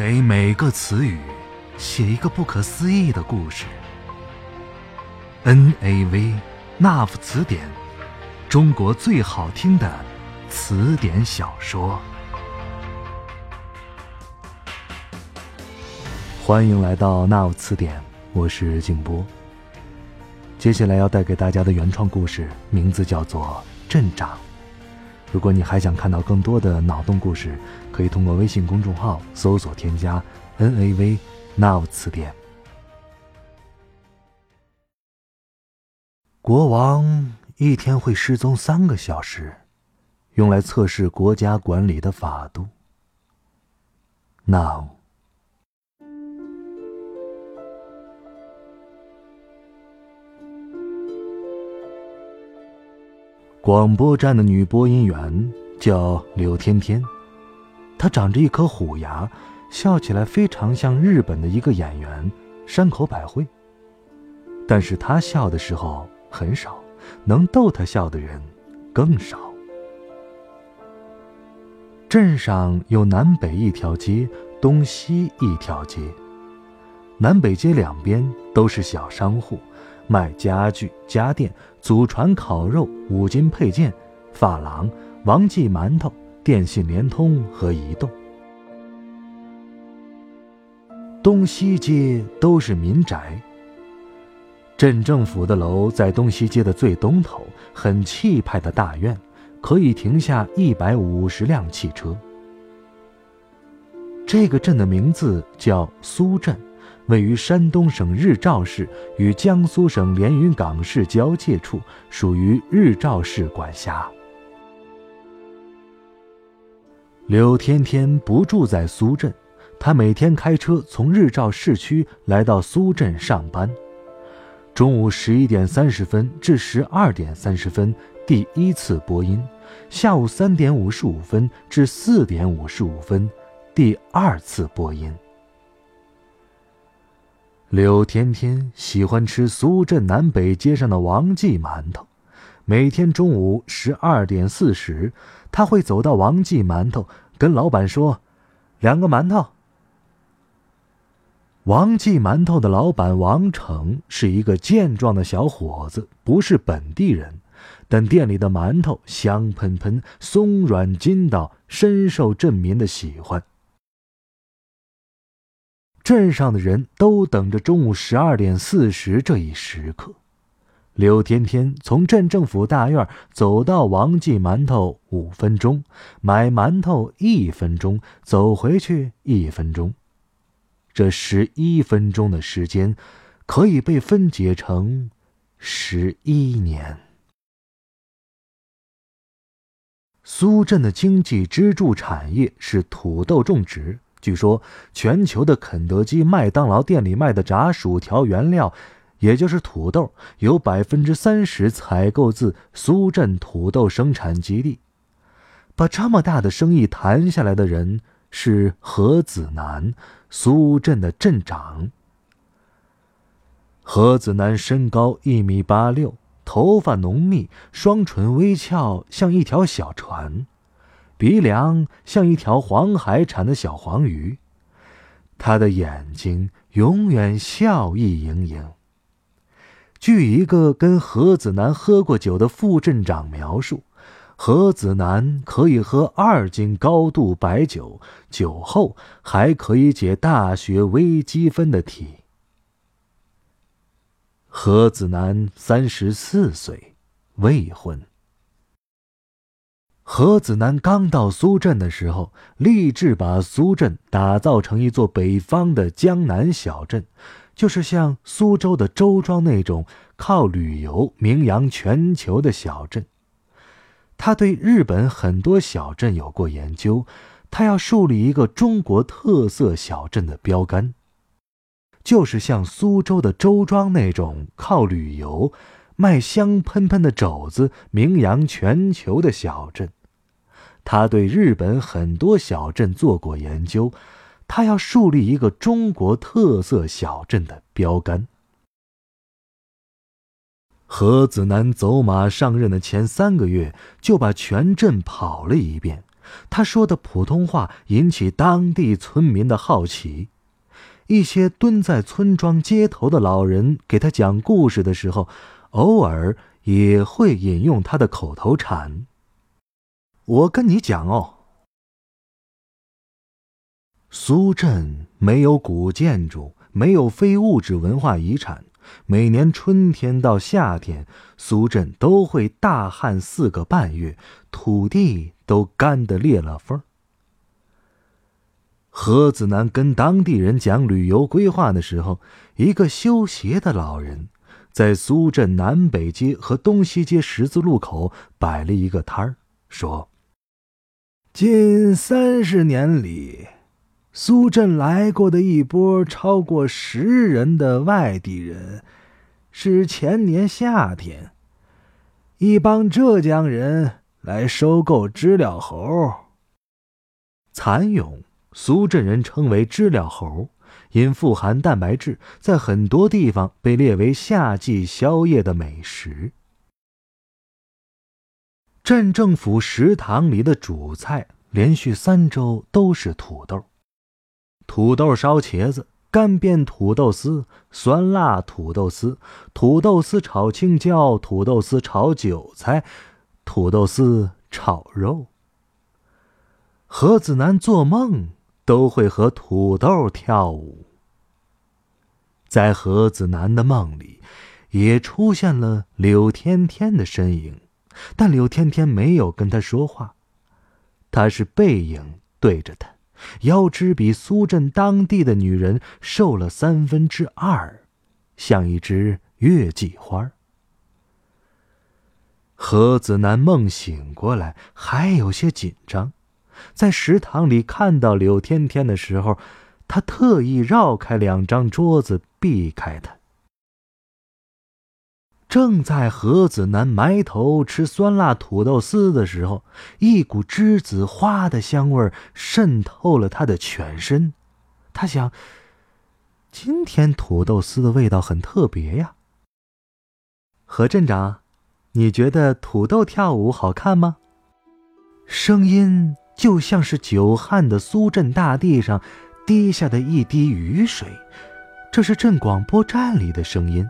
给每个词语写一个不可思议的故事。N A V 那夫词典，中国最好听的词典小说。欢迎来到那夫词典，我是静波。接下来要带给大家的原创故事名字叫做《镇长》。如果你还想看到更多的脑洞故事，可以通过微信公众号搜索添加 “NAV Now 词典”。国王一天会失踪三个小时，用来测试国家管理的法度。Now，广播站的女播音员叫柳天天。她长着一颗虎牙，笑起来非常像日本的一个演员山口百惠。但是她笑的时候很少，能逗她笑的人更少。镇上有南北一条街，东西一条街。南北街两边都是小商户，卖家具、家电、祖传烤肉、五金配件、发廊、王记馒头。电信、联通和移动，东西街都是民宅。镇政府的楼在东西街的最东头，很气派的大院，可以停下一百五十辆汽车。这个镇的名字叫苏镇，位于山东省日照市与江苏省连云港市交界处，属于日照市管辖。刘天天不住在苏镇，他每天开车从日照市区来到苏镇上班。中午十一点三十分至十二点三十分第一次播音，下午三点五十五分至四点五十五分第二次播音。柳天天喜欢吃苏镇南北街上的王记馒头，每天中午十二点四十。他会走到王记馒头，跟老板说：“两个馒头。”王记馒头的老板王成是一个健壮的小伙子，不是本地人，但店里的馒头香喷喷、松软筋道，深受镇民的喜欢。镇上的人都等着中午十二点四十这一时刻。刘天天从镇政府大院走到王记馒头五分钟，买馒头一分钟，走回去一分钟。这十一分钟的时间，可以被分解成十一年。苏镇的经济支柱产业是土豆种植。据说，全球的肯德基、麦当劳店里卖的炸薯条原料。也就是土豆有百分之三十采购自苏镇土豆生产基地，把这么大的生意谈下来的人是何子南，苏镇的镇长。何子南身高一米八六，头发浓密，双唇微翘，像一条小船，鼻梁像一条黄海产的小黄鱼，他的眼睛永远笑意盈盈。据一个跟何子南喝过酒的副镇长描述，何子南可以喝二斤高度白酒，酒后还可以解大学微积分的题。何子南三十四岁，未婚。何子南刚到苏镇的时候，立志把苏镇打造成一座北方的江南小镇。就是像苏州的周庄那种靠旅游名扬全球的小镇。他对日本很多小镇有过研究，他要树立一个中国特色小镇的标杆，就是像苏州的周庄那种靠旅游、卖香喷喷的肘子名扬全球的小镇。他对日本很多小镇做过研究。他要树立一个中国特色小镇的标杆。何子南走马上任的前三个月，就把全镇跑了一遍，他说的普通话引起当地村民的好奇。一些蹲在村庄街头的老人给他讲故事的时候，偶尔也会引用他的口头禅。我跟你讲哦，苏镇没有古建筑，没有非物质文化遗产。每年春天到夏天，苏镇都会大旱四个半月，土地都干得裂了缝。何子南跟当地人讲旅游规划的时候，一个修鞋的老人在苏镇南北街和东西街十字路口摆了一个摊儿，说：“近三十年里，苏镇来过的一波超过十人的外地人，是前年夏天，一帮浙江人来收购知了猴。蚕蛹。”苏镇人称为知了猴，因富含蛋白质，在很多地方被列为夏季宵夜的美食。镇政府食堂里的主菜连续三周都是土豆，土豆烧茄子、干煸土豆丝、酸辣土豆丝、土豆丝炒青椒、土豆丝炒韭菜、土豆丝炒肉。何子楠做梦。都会和土豆跳舞。在何子楠的梦里，也出现了柳天天的身影，但柳天天没有跟他说话，他是背影对着他，腰肢比苏镇当地的女人瘦了三分之二，像一只月季花。何子楠梦醒过来，还有些紧张。在食堂里看到柳天天的时候，他特意绕开两张桌子避开他。正在何子楠埋头吃酸辣土豆丝的时候，一股栀子花的香味渗透了他的全身。他想，今天土豆丝的味道很特别呀。何镇长，你觉得土豆跳舞好看吗？声音。就像是久旱的苏镇大地上滴下的一滴雨水，这是镇广播站里的声音。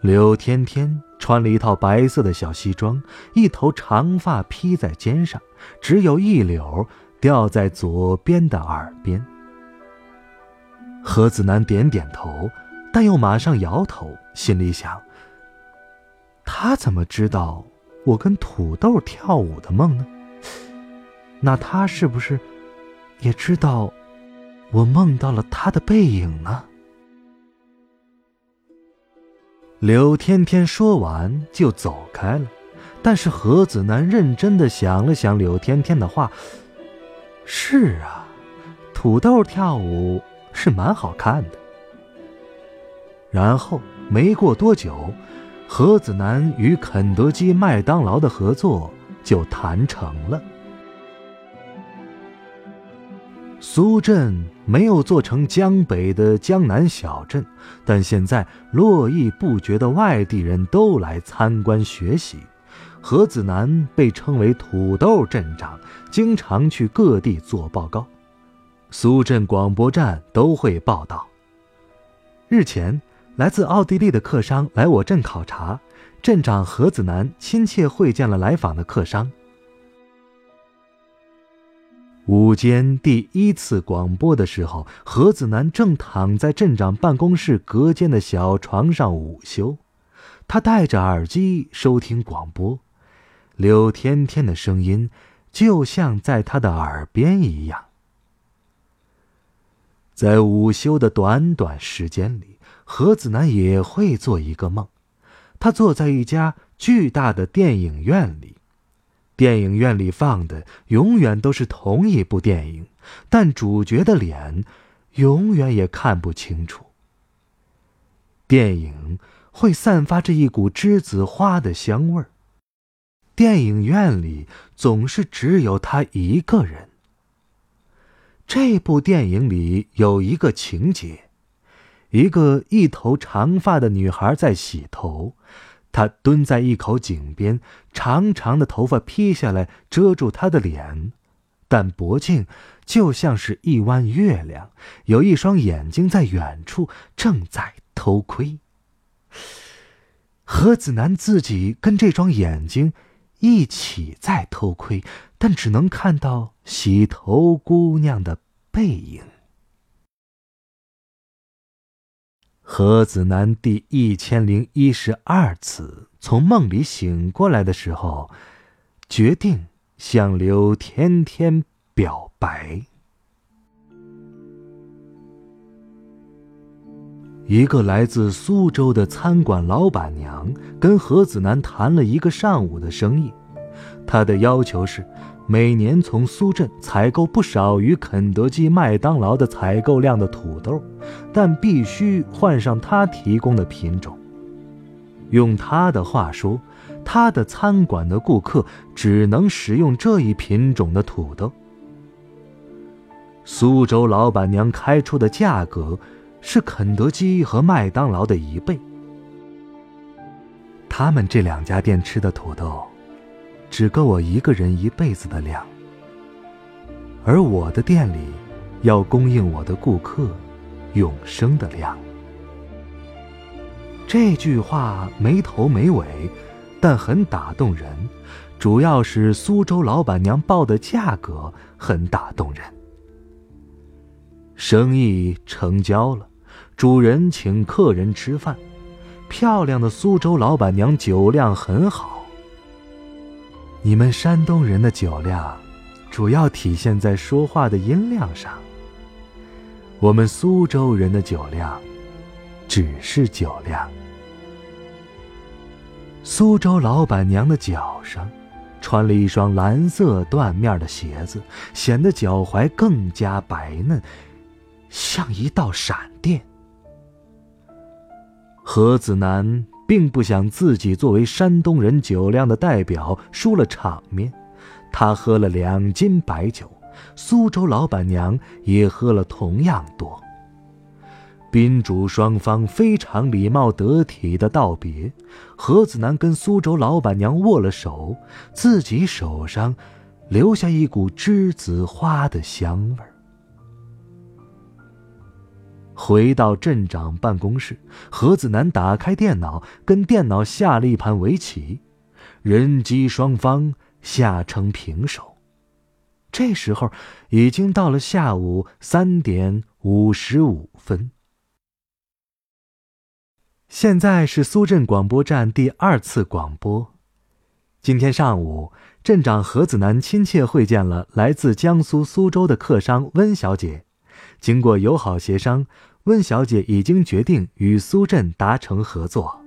柳天天穿了一套白色的小西装，一头长发披在肩上，只有一绺掉在左边的耳边。何子楠点点头，但又马上摇头，心里想：他怎么知道我跟土豆跳舞的梦呢？那他是不是也知道我梦到了他的背影呢？柳天天说完就走开了，但是何子楠认真的想了想柳天天的话，是啊，土豆跳舞是蛮好看的。然后没过多久，何子楠与肯德基、麦当劳的合作就谈成了。苏镇没有做成江北的江南小镇，但现在络绎不绝的外地人都来参观学习。何子楠被称为“土豆镇长”，经常去各地做报告。苏镇广播站都会报道。日前，来自奥地利的客商来我镇考察，镇长何子楠亲切会见了来访的客商。午间第一次广播的时候，何子楠正躺在镇长办公室隔间的小床上午休。他戴着耳机收听广播，柳天天的声音就像在他的耳边一样。在午休的短短时间里，何子楠也会做一个梦。他坐在一家巨大的电影院里。电影院里放的永远都是同一部电影，但主角的脸永远也看不清楚。电影会散发着一股栀子花的香味儿。电影院里总是只有他一个人。这部电影里有一个情节：一个一头长发的女孩在洗头，他蹲在一口井边，长长的头发披下来遮住他的脸，但脖颈就像是一弯月亮，有一双眼睛在远处正在偷窥。何子楠自己跟这双眼睛一起在偷窥，但只能看到洗头姑娘的背影。何子楠第一千零一十二次从梦里醒过来的时候，决定向刘天天表白。一个来自苏州的餐馆老板娘跟何子楠谈了一个上午的生意，她的要求是。每年从苏镇采购不少于肯德基、麦当劳的采购量的土豆，但必须换上他提供的品种。用他的话说，他的餐馆的顾客只能食用这一品种的土豆。苏州老板娘开出的价格是肯德基和麦当劳的一倍。他们这两家店吃的土豆。只够我一个人一辈子的量，而我的店里要供应我的顾客永生的量。这句话没头没尾，但很打动人，主要是苏州老板娘报的价格很打动人。生意成交了，主人请客人吃饭，漂亮的苏州老板娘酒量很好。你们山东人的酒量，主要体现在说话的音量上。我们苏州人的酒量，只是酒量。苏州老板娘的脚上，穿了一双蓝色缎面的鞋子，显得脚踝更加白嫩，像一道闪电。何子楠。并不想自己作为山东人酒量的代表输了场面，他喝了两斤白酒，苏州老板娘也喝了同样多。宾主双方非常礼貌得体的道别，何子楠跟苏州老板娘握了手，自己手上留下一股栀子花的香味儿。回到镇长办公室，何子楠打开电脑，跟电脑下了一盘围棋，人机双方下成平手。这时候已经到了下午三点五十五分。现在是苏镇广播站第二次广播。今天上午，镇长何子楠亲切会见了来自江苏苏州的客商温小姐，经过友好协商。温小姐已经决定与苏振达成合作。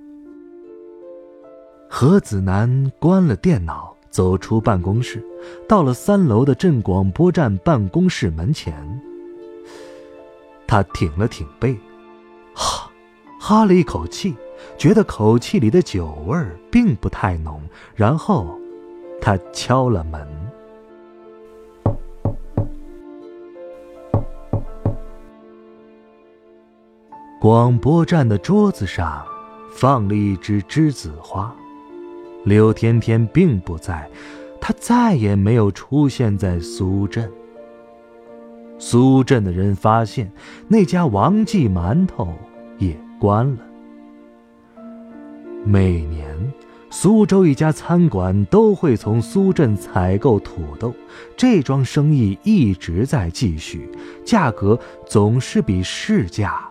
何子楠关了电脑，走出办公室，到了三楼的镇广播站办公室门前。他挺了挺背，哈，哈了一口气，觉得口气里的酒味并不太浓。然后，他敲了门。广播站的桌子上放了一只栀子花，刘天天并不在，他再也没有出现在苏镇。苏镇的人发现那家王记馒头也关了。每年，苏州一家餐馆都会从苏镇采购土豆，这桩生意一直在继续，价格总是比市价。